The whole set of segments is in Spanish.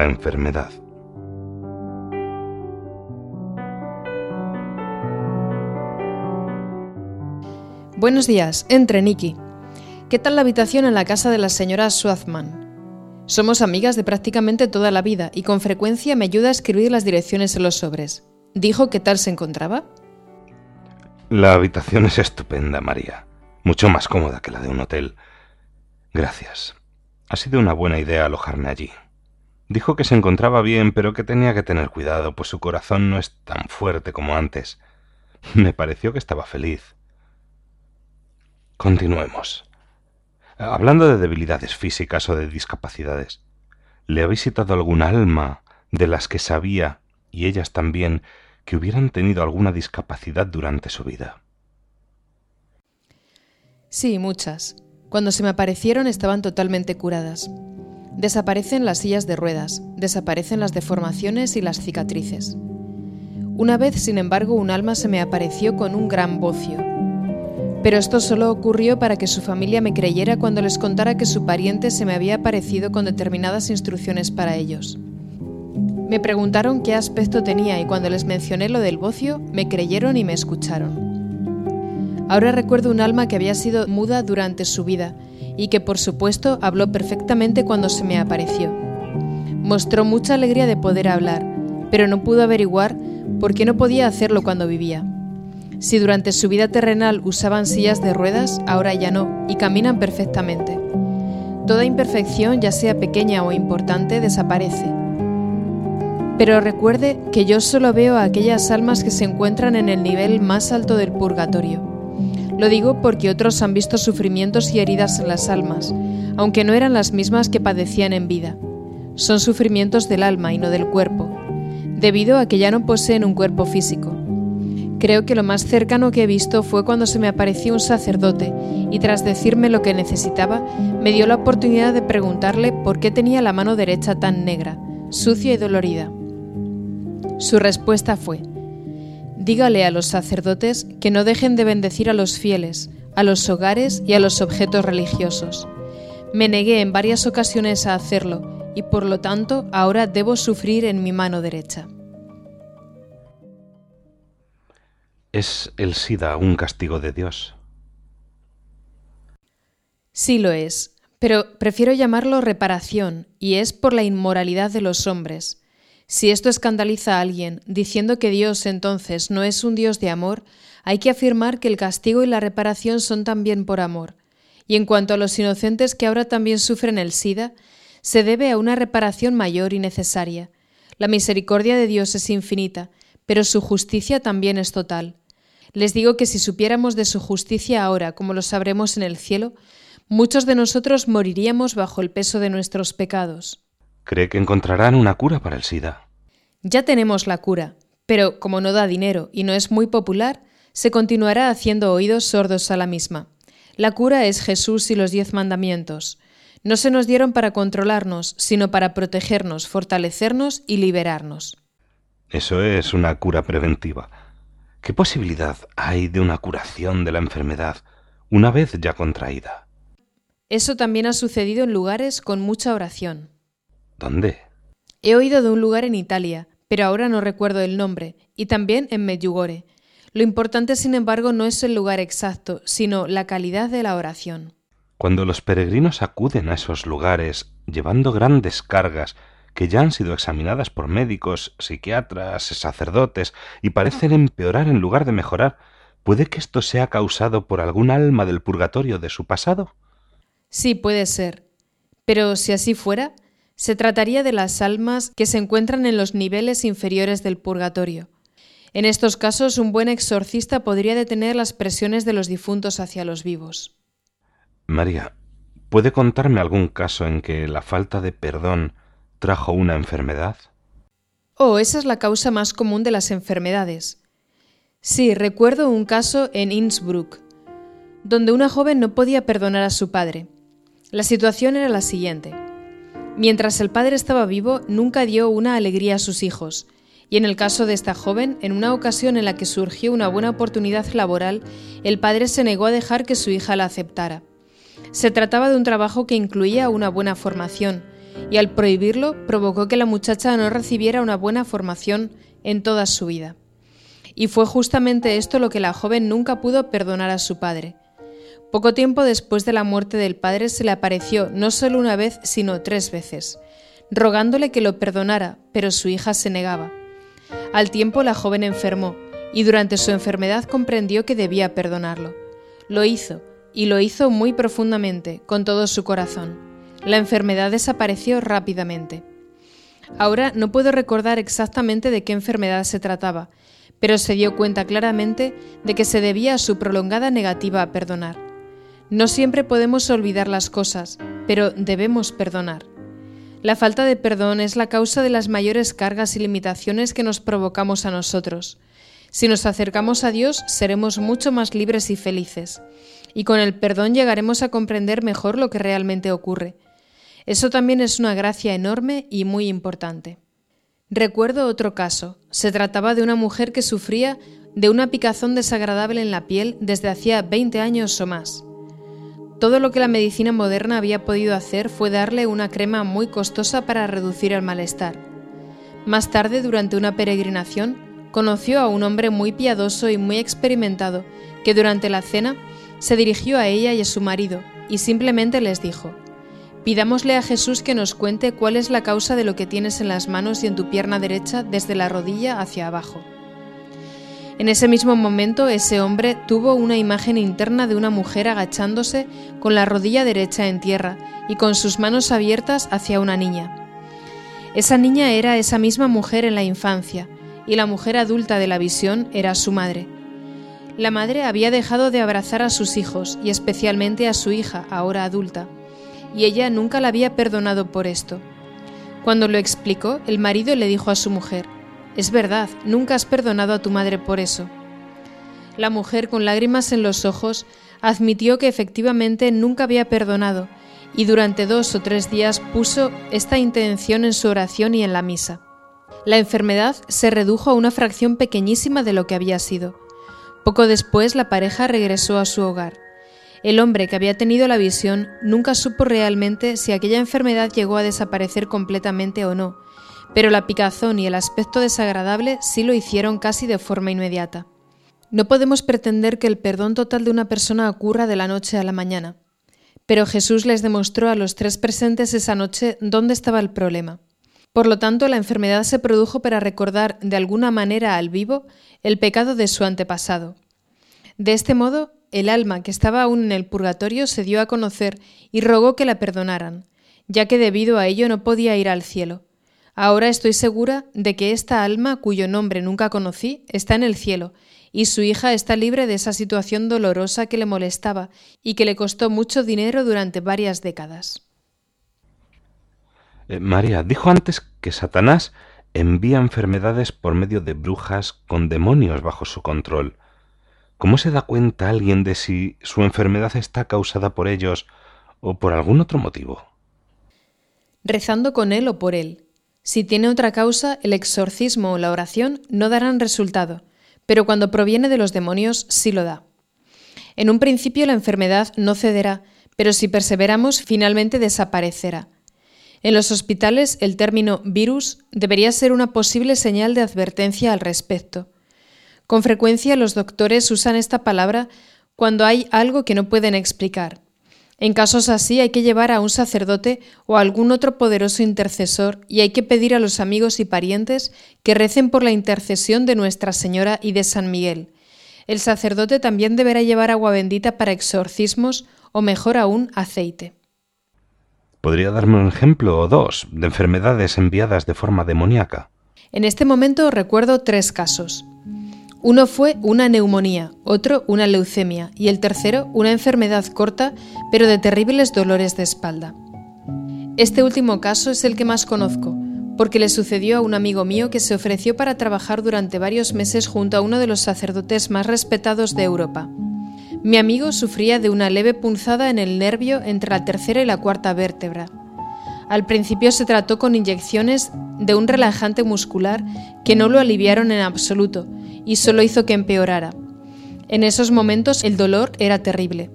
La enfermedad. Buenos días, entre Nicky. ¿Qué tal la habitación en la casa de la señora Swathman? Somos amigas de prácticamente toda la vida y con frecuencia me ayuda a escribir las direcciones en los sobres. ¿Dijo qué tal se encontraba? La habitación es estupenda, María. Mucho más cómoda que la de un hotel. Gracias. Ha sido una buena idea alojarme allí. Dijo que se encontraba bien, pero que tenía que tener cuidado, pues su corazón no es tan fuerte como antes. Me pareció que estaba feliz. Continuemos. Hablando de debilidades físicas o de discapacidades, ¿le ha visitado algún alma de las que sabía, y ellas también, que hubieran tenido alguna discapacidad durante su vida? Sí, muchas. Cuando se me aparecieron estaban totalmente curadas. Desaparecen las sillas de ruedas, desaparecen las deformaciones y las cicatrices. Una vez, sin embargo, un alma se me apareció con un gran bocio, pero esto solo ocurrió para que su familia me creyera cuando les contara que su pariente se me había aparecido con determinadas instrucciones para ellos. Me preguntaron qué aspecto tenía y cuando les mencioné lo del bocio, me creyeron y me escucharon. Ahora recuerdo un alma que había sido muda durante su vida y que por supuesto habló perfectamente cuando se me apareció. Mostró mucha alegría de poder hablar, pero no pudo averiguar por qué no podía hacerlo cuando vivía. Si durante su vida terrenal usaban sillas de ruedas, ahora ya no, y caminan perfectamente. Toda imperfección, ya sea pequeña o importante, desaparece. Pero recuerde que yo solo veo a aquellas almas que se encuentran en el nivel más alto del purgatorio. Lo digo porque otros han visto sufrimientos y heridas en las almas, aunque no eran las mismas que padecían en vida. Son sufrimientos del alma y no del cuerpo, debido a que ya no poseen un cuerpo físico. Creo que lo más cercano que he visto fue cuando se me apareció un sacerdote y tras decirme lo que necesitaba, me dio la oportunidad de preguntarle por qué tenía la mano derecha tan negra, sucia y dolorida. Su respuesta fue, dígale a los sacerdotes que no dejen de bendecir a los fieles, a los hogares y a los objetos religiosos. Me negué en varias ocasiones a hacerlo y por lo tanto ahora debo sufrir en mi mano derecha. ¿Es el SIDA un castigo de Dios? Sí lo es, pero prefiero llamarlo reparación, y es por la inmoralidad de los hombres. Si esto escandaliza a alguien, diciendo que Dios entonces no es un Dios de amor, hay que afirmar que el castigo y la reparación son también por amor. Y en cuanto a los inocentes que ahora también sufren el SIDA, se debe a una reparación mayor y necesaria. La misericordia de Dios es infinita, pero su justicia también es total. Les digo que si supiéramos de su justicia ahora, como lo sabremos en el cielo, muchos de nosotros moriríamos bajo el peso de nuestros pecados. ¿Cree que encontrarán una cura para el SIDA? Ya tenemos la cura, pero como no da dinero y no es muy popular, se continuará haciendo oídos sordos a la misma. La cura es Jesús y los diez mandamientos. No se nos dieron para controlarnos, sino para protegernos, fortalecernos y liberarnos. Eso es una cura preventiva. ¿Qué posibilidad hay de una curación de la enfermedad una vez ya contraída? Eso también ha sucedido en lugares con mucha oración. ¿Dónde? He oído de un lugar en Italia, pero ahora no recuerdo el nombre, y también en Medjugorje. Lo importante, sin embargo, no es el lugar exacto, sino la calidad de la oración. Cuando los peregrinos acuden a esos lugares llevando grandes cargas que ya han sido examinadas por médicos, psiquiatras, sacerdotes, y parecen empeorar en lugar de mejorar, ¿puede que esto sea causado por algún alma del purgatorio de su pasado? Sí, puede ser. Pero si así fuera, se trataría de las almas que se encuentran en los niveles inferiores del purgatorio. En estos casos, un buen exorcista podría detener las presiones de los difuntos hacia los vivos. María, ¿Puede contarme algún caso en que la falta de perdón trajo una enfermedad? Oh, esa es la causa más común de las enfermedades. Sí, recuerdo un caso en Innsbruck, donde una joven no podía perdonar a su padre. La situación era la siguiente. Mientras el padre estaba vivo, nunca dio una alegría a sus hijos, y en el caso de esta joven, en una ocasión en la que surgió una buena oportunidad laboral, el padre se negó a dejar que su hija la aceptara. Se trataba de un trabajo que incluía una buena formación, y al prohibirlo provocó que la muchacha no recibiera una buena formación en toda su vida. Y fue justamente esto lo que la joven nunca pudo perdonar a su padre. Poco tiempo después de la muerte del padre se le apareció no solo una vez, sino tres veces, rogándole que lo perdonara, pero su hija se negaba. Al tiempo la joven enfermó, y durante su enfermedad comprendió que debía perdonarlo. Lo hizo, y lo hizo muy profundamente, con todo su corazón. La enfermedad desapareció rápidamente. Ahora no puedo recordar exactamente de qué enfermedad se trataba, pero se dio cuenta claramente de que se debía a su prolongada negativa a perdonar. No siempre podemos olvidar las cosas, pero debemos perdonar. La falta de perdón es la causa de las mayores cargas y limitaciones que nos provocamos a nosotros. Si nos acercamos a Dios, seremos mucho más libres y felices y con el perdón llegaremos a comprender mejor lo que realmente ocurre. Eso también es una gracia enorme y muy importante. Recuerdo otro caso. Se trataba de una mujer que sufría de una picazón desagradable en la piel desde hacía 20 años o más. Todo lo que la medicina moderna había podido hacer fue darle una crema muy costosa para reducir el malestar. Más tarde, durante una peregrinación, conoció a un hombre muy piadoso y muy experimentado que durante la cena se dirigió a ella y a su marido y simplemente les dijo, Pidámosle a Jesús que nos cuente cuál es la causa de lo que tienes en las manos y en tu pierna derecha desde la rodilla hacia abajo. En ese mismo momento ese hombre tuvo una imagen interna de una mujer agachándose con la rodilla derecha en tierra y con sus manos abiertas hacia una niña. Esa niña era esa misma mujer en la infancia, y la mujer adulta de la visión era su madre. La madre había dejado de abrazar a sus hijos y especialmente a su hija, ahora adulta, y ella nunca la había perdonado por esto. Cuando lo explicó, el marido le dijo a su mujer, Es verdad, nunca has perdonado a tu madre por eso. La mujer, con lágrimas en los ojos, admitió que efectivamente nunca había perdonado, y durante dos o tres días puso esta intención en su oración y en la misa. La enfermedad se redujo a una fracción pequeñísima de lo que había sido. Poco después la pareja regresó a su hogar. El hombre que había tenido la visión nunca supo realmente si aquella enfermedad llegó a desaparecer completamente o no, pero la picazón y el aspecto desagradable sí lo hicieron casi de forma inmediata. No podemos pretender que el perdón total de una persona ocurra de la noche a la mañana, pero Jesús les demostró a los tres presentes esa noche dónde estaba el problema. Por lo tanto, la enfermedad se produjo para recordar de alguna manera al vivo el pecado de su antepasado. De este modo, el alma que estaba aún en el purgatorio se dio a conocer y rogó que la perdonaran, ya que debido a ello no podía ir al cielo. Ahora estoy segura de que esta alma, cuyo nombre nunca conocí, está en el cielo, y su hija está libre de esa situación dolorosa que le molestaba y que le costó mucho dinero durante varias décadas. Eh, María, dijo antes que Satanás envía enfermedades por medio de brujas con demonios bajo su control. ¿Cómo se da cuenta alguien de si su enfermedad está causada por ellos o por algún otro motivo? Rezando con él o por él. Si tiene otra causa, el exorcismo o la oración no darán resultado, pero cuando proviene de los demonios sí lo da. En un principio la enfermedad no cederá, pero si perseveramos finalmente desaparecerá. En los hospitales el término virus debería ser una posible señal de advertencia al respecto. Con frecuencia los doctores usan esta palabra cuando hay algo que no pueden explicar. En casos así hay que llevar a un sacerdote o a algún otro poderoso intercesor y hay que pedir a los amigos y parientes que recen por la intercesión de Nuestra Señora y de San Miguel. El sacerdote también deberá llevar agua bendita para exorcismos o mejor aún aceite. ¿Podría darme un ejemplo o dos de enfermedades enviadas de forma demoníaca? En este momento recuerdo tres casos. Uno fue una neumonía, otro una leucemia y el tercero una enfermedad corta pero de terribles dolores de espalda. Este último caso es el que más conozco, porque le sucedió a un amigo mío que se ofreció para trabajar durante varios meses junto a uno de los sacerdotes más respetados de Europa. Mi amigo sufría de una leve punzada en el nervio entre la tercera y la cuarta vértebra. Al principio se trató con inyecciones de un relajante muscular que no lo aliviaron en absoluto, y solo hizo que empeorara. En esos momentos el dolor era terrible.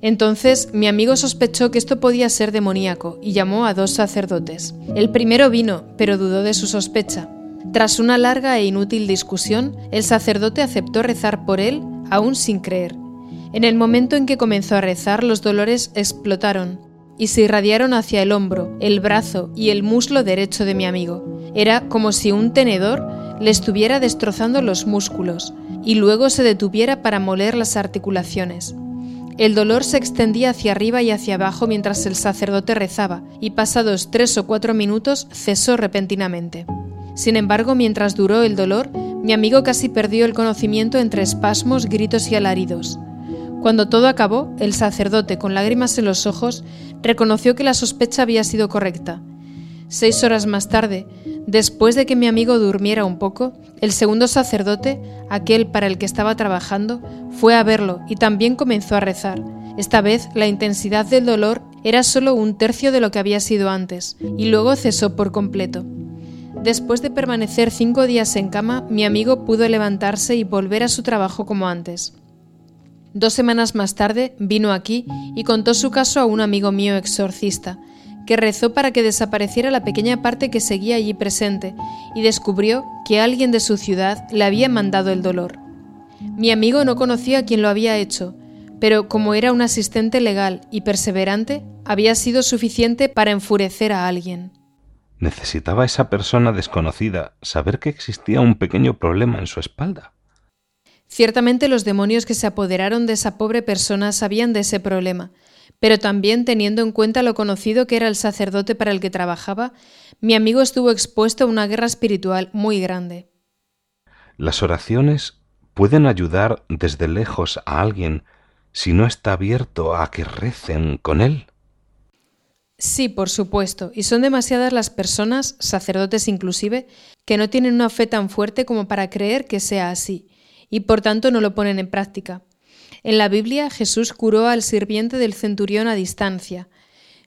Entonces mi amigo sospechó que esto podía ser demoníaco y llamó a dos sacerdotes. El primero vino, pero dudó de su sospecha. Tras una larga e inútil discusión, el sacerdote aceptó rezar por él, aún sin creer. En el momento en que comenzó a rezar, los dolores explotaron y se irradiaron hacia el hombro, el brazo y el muslo derecho de mi amigo. Era como si un tenedor le estuviera destrozando los músculos y luego se detuviera para moler las articulaciones. El dolor se extendía hacia arriba y hacia abajo mientras el sacerdote rezaba, y pasados tres o cuatro minutos cesó repentinamente. Sin embargo, mientras duró el dolor, mi amigo casi perdió el conocimiento entre espasmos, gritos y alaridos. Cuando todo acabó, el sacerdote, con lágrimas en los ojos, reconoció que la sospecha había sido correcta. Seis horas más tarde, Después de que mi amigo durmiera un poco, el segundo sacerdote, aquel para el que estaba trabajando, fue a verlo y también comenzó a rezar. Esta vez la intensidad del dolor era solo un tercio de lo que había sido antes, y luego cesó por completo. Después de permanecer cinco días en cama, mi amigo pudo levantarse y volver a su trabajo como antes. Dos semanas más tarde vino aquí y contó su caso a un amigo mío exorcista, que rezó para que desapareciera la pequeña parte que seguía allí presente y descubrió que alguien de su ciudad le había mandado el dolor. Mi amigo no conocía a quien lo había hecho, pero como era un asistente legal y perseverante, había sido suficiente para enfurecer a alguien. ¿Necesitaba esa persona desconocida saber que existía un pequeño problema en su espalda? Ciertamente los demonios que se apoderaron de esa pobre persona sabían de ese problema, pero también teniendo en cuenta lo conocido que era el sacerdote para el que trabajaba, mi amigo estuvo expuesto a una guerra espiritual muy grande. Las oraciones pueden ayudar desde lejos a alguien si no está abierto a que recen con él. Sí, por supuesto, y son demasiadas las personas, sacerdotes inclusive, que no tienen una fe tan fuerte como para creer que sea así, y por tanto no lo ponen en práctica. En la Biblia Jesús curó al sirviente del centurión a distancia.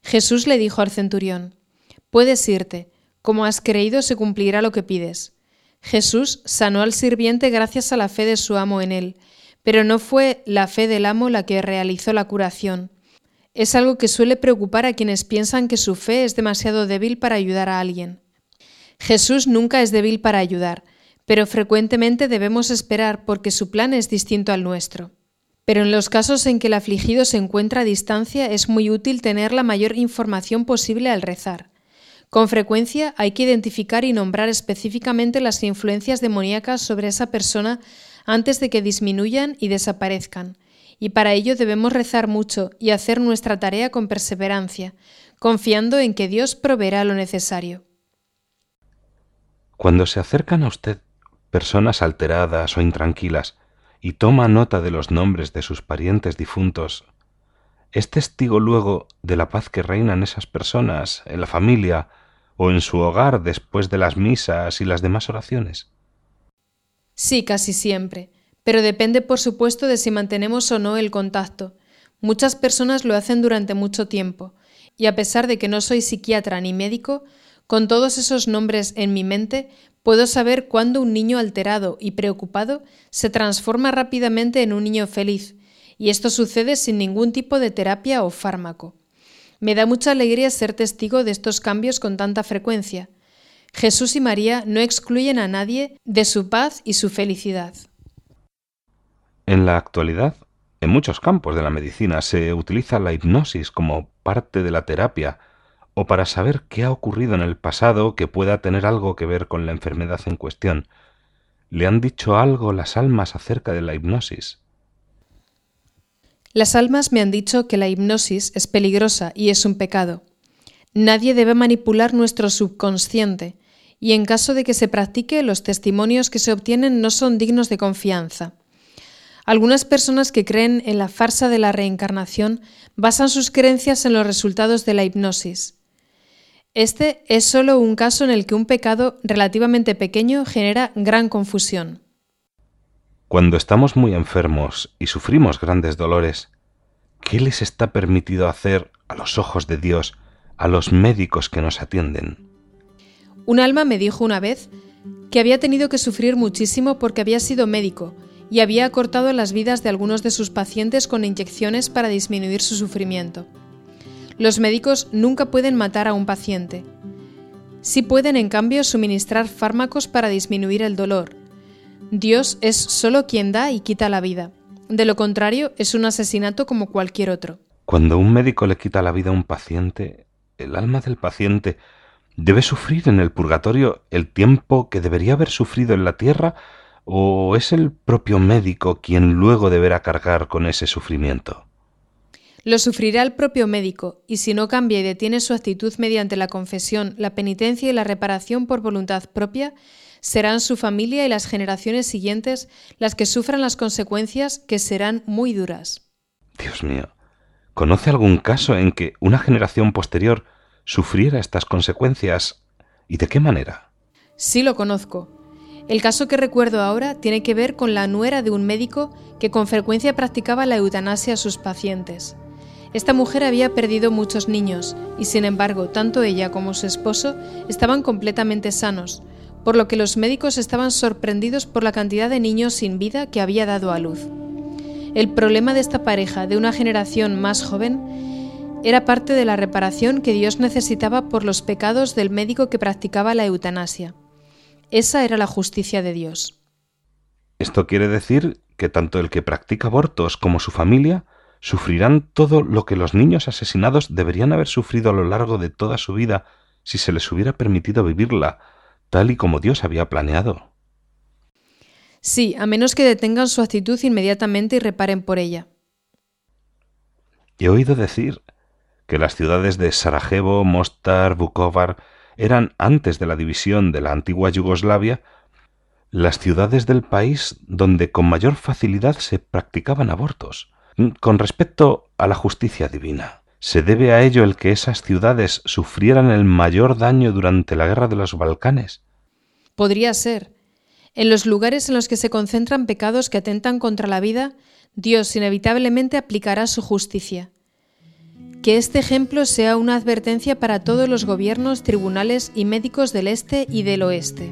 Jesús le dijo al centurión, Puedes irte, como has creído se cumplirá lo que pides. Jesús sanó al sirviente gracias a la fe de su amo en él, pero no fue la fe del amo la que realizó la curación. Es algo que suele preocupar a quienes piensan que su fe es demasiado débil para ayudar a alguien. Jesús nunca es débil para ayudar, pero frecuentemente debemos esperar porque su plan es distinto al nuestro. Pero en los casos en que el afligido se encuentra a distancia es muy útil tener la mayor información posible al rezar. Con frecuencia hay que identificar y nombrar específicamente las influencias demoníacas sobre esa persona antes de que disminuyan y desaparezcan, y para ello debemos rezar mucho y hacer nuestra tarea con perseverancia, confiando en que Dios proveerá lo necesario. Cuando se acercan a usted personas alteradas o intranquilas, y toma nota de los nombres de sus parientes difuntos, ¿es testigo luego de la paz que reina en esas personas, en la familia o en su hogar después de las misas y las demás oraciones? Sí, casi siempre, pero depende por supuesto de si mantenemos o no el contacto. Muchas personas lo hacen durante mucho tiempo, y a pesar de que no soy psiquiatra ni médico, con todos esos nombres en mi mente Puedo saber cuándo un niño alterado y preocupado se transforma rápidamente en un niño feliz, y esto sucede sin ningún tipo de terapia o fármaco. Me da mucha alegría ser testigo de estos cambios con tanta frecuencia. Jesús y María no excluyen a nadie de su paz y su felicidad. En la actualidad, en muchos campos de la medicina se utiliza la hipnosis como parte de la terapia o para saber qué ha ocurrido en el pasado que pueda tener algo que ver con la enfermedad en cuestión. ¿Le han dicho algo las almas acerca de la hipnosis? Las almas me han dicho que la hipnosis es peligrosa y es un pecado. Nadie debe manipular nuestro subconsciente, y en caso de que se practique, los testimonios que se obtienen no son dignos de confianza. Algunas personas que creen en la farsa de la reencarnación basan sus creencias en los resultados de la hipnosis. Este es solo un caso en el que un pecado relativamente pequeño genera gran confusión. Cuando estamos muy enfermos y sufrimos grandes dolores, ¿qué les está permitido hacer a los ojos de Dios a los médicos que nos atienden? Un alma me dijo una vez que había tenido que sufrir muchísimo porque había sido médico y había cortado las vidas de algunos de sus pacientes con inyecciones para disminuir su sufrimiento. Los médicos nunca pueden matar a un paciente. Sí pueden, en cambio, suministrar fármacos para disminuir el dolor. Dios es solo quien da y quita la vida. De lo contrario, es un asesinato como cualquier otro. Cuando un médico le quita la vida a un paciente, el alma del paciente ¿Debe sufrir en el purgatorio el tiempo que debería haber sufrido en la tierra o es el propio médico quien luego deberá cargar con ese sufrimiento? Lo sufrirá el propio médico, y si no cambia y detiene su actitud mediante la confesión, la penitencia y la reparación por voluntad propia, serán su familia y las generaciones siguientes las que sufran las consecuencias que serán muy duras. Dios mío, ¿conoce algún caso en que una generación posterior sufriera estas consecuencias y de qué manera. Sí lo conozco. El caso que recuerdo ahora tiene que ver con la nuera de un médico que con frecuencia practicaba la eutanasia a sus pacientes. Esta mujer había perdido muchos niños y sin embargo tanto ella como su esposo estaban completamente sanos, por lo que los médicos estaban sorprendidos por la cantidad de niños sin vida que había dado a luz. El problema de esta pareja de una generación más joven era parte de la reparación que Dios necesitaba por los pecados del médico que practicaba la eutanasia. Esa era la justicia de Dios. Esto quiere decir que tanto el que practica abortos como su familia sufrirán todo lo que los niños asesinados deberían haber sufrido a lo largo de toda su vida si se les hubiera permitido vivirla, tal y como Dios había planeado. Sí, a menos que detengan su actitud inmediatamente y reparen por ella. He oído decir que las ciudades de Sarajevo, Mostar, Vukovar eran antes de la división de la antigua Yugoslavia las ciudades del país donde con mayor facilidad se practicaban abortos. Con respecto a la justicia divina, ¿se debe a ello el que esas ciudades sufrieran el mayor daño durante la guerra de los Balcanes? Podría ser. En los lugares en los que se concentran pecados que atentan contra la vida, Dios inevitablemente aplicará su justicia. Que este ejemplo sea una advertencia para todos los gobiernos, tribunales y médicos del este y del oeste.